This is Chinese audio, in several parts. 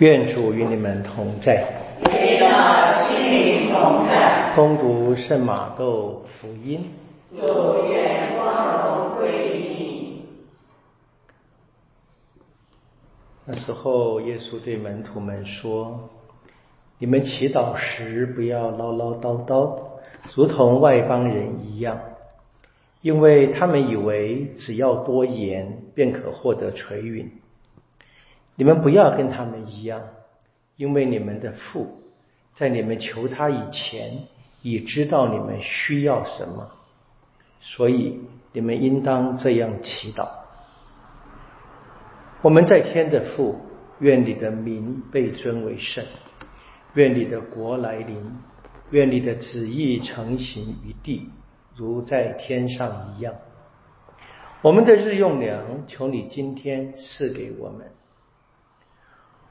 愿主与你们同在。你的心灵同在。恭读圣马窦福音。祝愿光荣归你。那时候，耶稣对门徒们说：“你们祈祷时，不要唠唠叨叨，如同外邦人一样，因为他们以为只要多言，便可获得垂允。”你们不要跟他们一样，因为你们的父在你们求他以前，已知道你们需要什么，所以你们应当这样祈祷：我们在天的父，愿你的名被尊为圣，愿你的国来临，愿你的旨意成行于地，如在天上一样。我们的日用粮，求你今天赐给我们。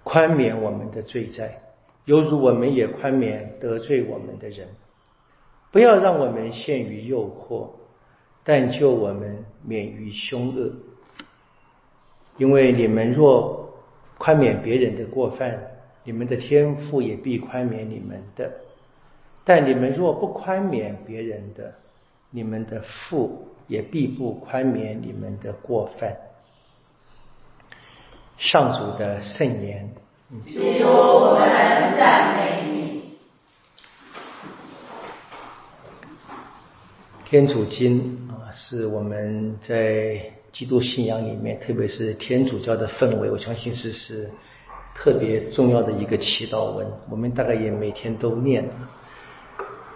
宽免我们的罪债，犹如我们也宽免得罪我们的人。不要让我们陷于诱惑，但救我们免于凶恶。因为你们若宽免别人的过犯，你们的天父也必宽免你们的；但你们若不宽免别人的，你们的父也必不宽免你们的过犯。上主的圣言。主，我们赞美你。天主经啊，是我们在基督信仰里面，特别是天主教的氛围，我相信是是特别重要的一个祈祷文。我们大概也每天都念，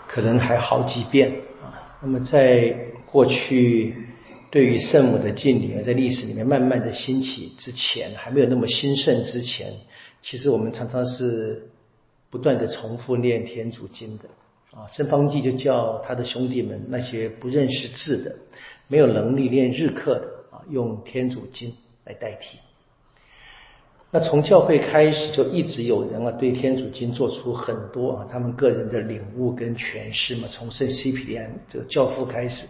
可能还好几遍啊。那么在过去。对于圣母的敬礼，在历史里面慢慢的兴起之前，还没有那么兴盛之前，其实我们常常是不断的重复念天主经的啊。圣方济就叫他的兄弟们，那些不认识字的、没有能力念日课的啊，用天主经来代替。那从教会开始，就一直有人啊，对天主经做出很多啊，他们个人的领悟跟诠释嘛。从圣西皮安这个教父开始。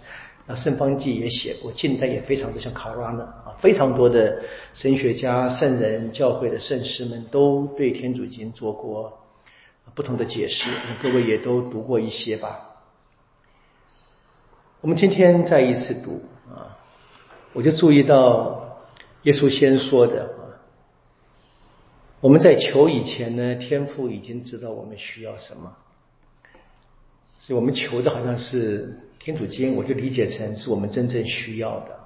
那圣方济也写过，近代也非常的像卡拉呢啊，非常多的神学家、圣人、教会的圣师们都对天主经做过不同的解释，各位也都读过一些吧。我们今天再一次读啊，我就注意到耶稣先说的啊，我们在求以前呢，天父已经知道我们需要什么，所以我们求的好像是。天主经，我就理解成是我们真正需要的。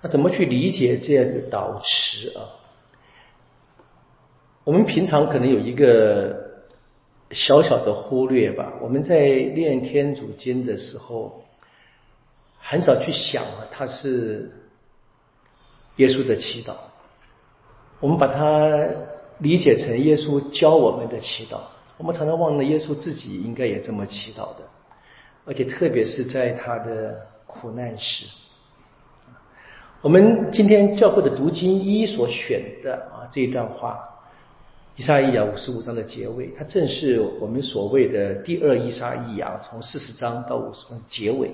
那怎么去理解这样的导词啊？我们平常可能有一个小小的忽略吧。我们在念天主经的时候，很少去想啊，它是耶稣的祈祷。我们把它理解成耶稣教我们的祈祷。我们常常忘了，耶稣自己应该也这么祈祷的。而且特别是在他的苦难时，我们今天教会的读经一所选的啊这一段话，伊莎伊亚五十五章的结尾，它正是我们所谓的第二伊莎伊亚，从四十章到五十章结尾，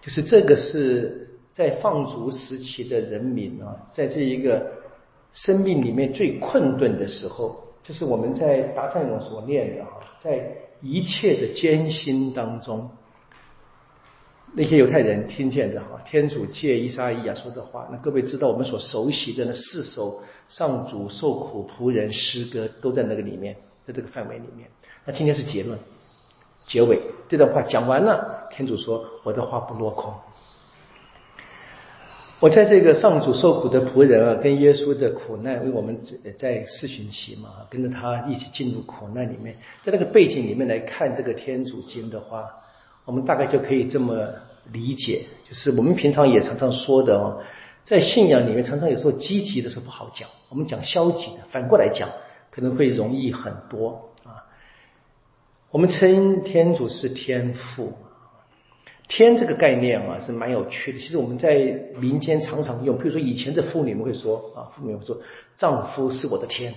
就是这个是在放逐时期的人民啊，在这一个生命里面最困顿的时候，这是我们在达赞永所念的啊，在一切的艰辛当中。那些犹太人听见的哈，天主借伊莎伊亚说的话，那各位知道我们所熟悉的那四首上主受苦仆人诗歌都在那个里面，在这个范围里面。那今天是结论，结尾这段话讲完了，天主说我的话不落空。我在这个上主受苦的仆人啊，跟耶稣的苦难，为我们在四旬期嘛，跟着他一起进入苦难里面，在那个背景里面来看这个天主经的话。我们大概就可以这么理解，就是我们平常也常常说的哦，在信仰里面，常常有时候积极的时候不好讲，我们讲消极的，反过来讲可能会容易很多啊。我们称天主是天父，天这个概念啊是蛮有趣的。其实我们在民间常常用，比如说以前的妇女们会说啊，妇女会说丈夫是我的天，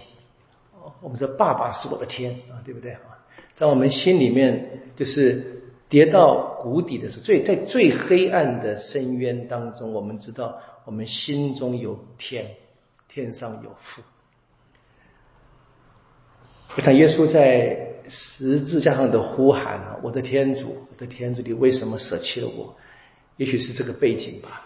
我们说爸爸是我的天啊，对不对啊？在我们心里面就是。跌到谷底的时候，最在最黑暗的深渊当中，我们知道我们心中有天，天上有父。我想耶稣在十字架上的呼喊啊，我的天主，我的天主，你为什么舍弃了我？也许是这个背景吧。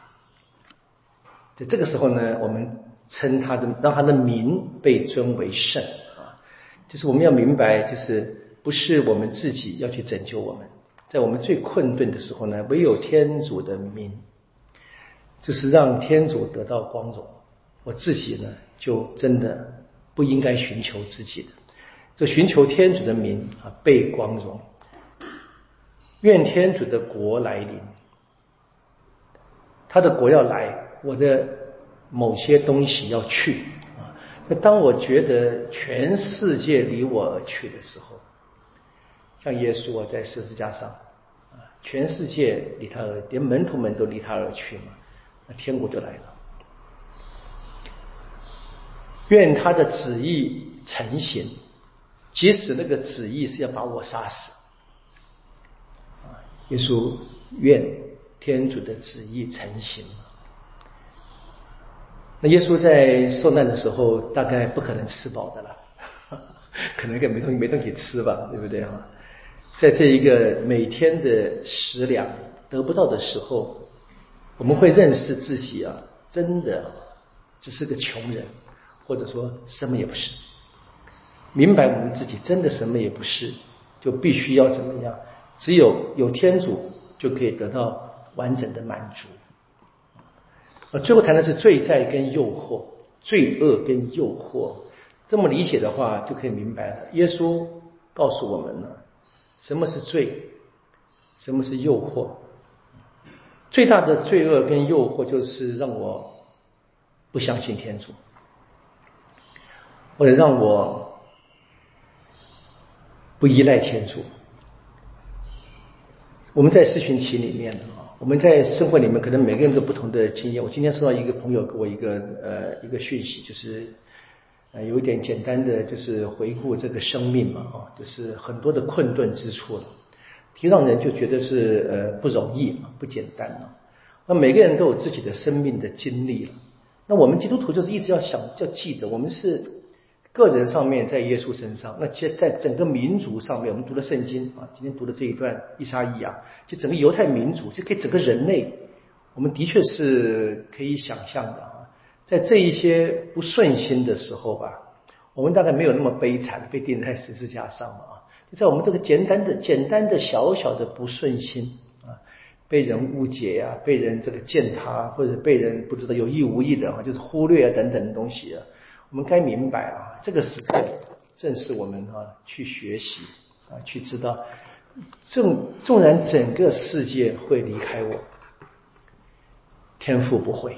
在这个时候呢，我们称他的，让他的名被尊为圣啊，就是我们要明白，就是不是我们自己要去拯救我们，在我们最困顿的时候呢，唯有天主的名，就是让天主得到光荣。我自己呢，就真的不应该寻求自己的，就寻求天主的名啊，被光荣。愿天主的国来临，他的国要来。我的某些东西要去啊！那当我觉得全世界离我而去的时候，像耶稣啊，在十字架上啊，全世界离他而，连门徒们都离他而去嘛，那天国就来了。愿他的旨意成行，即使那个旨意是要把我杀死啊！耶稣愿天主的旨意成行。那耶稣在受难的时候，大概不可能吃饱的了，可能个没东西没东西吃吧，对不对啊？在这一个每天的食粮得不到的时候，我们会认识自己啊，真的只是个穷人，或者说什么也不是。明白我们自己真的什么也不是，就必须要怎么样？只有有天主，就可以得到完整的满足。呃，最后谈的是罪在跟诱惑，罪恶跟诱惑，这么理解的话，就可以明白了。耶稣告诉我们了，什么是罪，什么是诱惑。最大的罪恶跟诱惑就是让我不相信天主，或者让我不依赖天主。我们在四旬期里面啊。我们在生活里面，可能每个人都不同的经验。我今天收到一个朋友给我一个呃一个讯息，就是呃有一点简单的，就是回顾这个生命嘛，啊，就是很多的困顿之处了，挺让人就觉得是呃不容易啊，不简单啊。那每个人都有自己的生命的经历了。那我们基督徒就是一直要想，要记得，我们是。个人上面在耶稣身上，那其实在整个民族上面，我们读了圣经啊，今天读的这一段伊莎伊啊，就整个犹太民族，就给整个人类，我们的确是可以想象的，在这一些不顺心的时候吧，我们大概没有那么悲惨，被钉在十字架上嘛啊，在我们这个简单的、简单的小小的不顺心啊，被人误解呀，被人这个践踏，或者被人不知道有意无意的啊，就是忽略啊等等的东西啊。我们该明白啊，这个时刻正是我们啊去学习啊，去知道，纵纵然整个世界会离开我，天赋不会。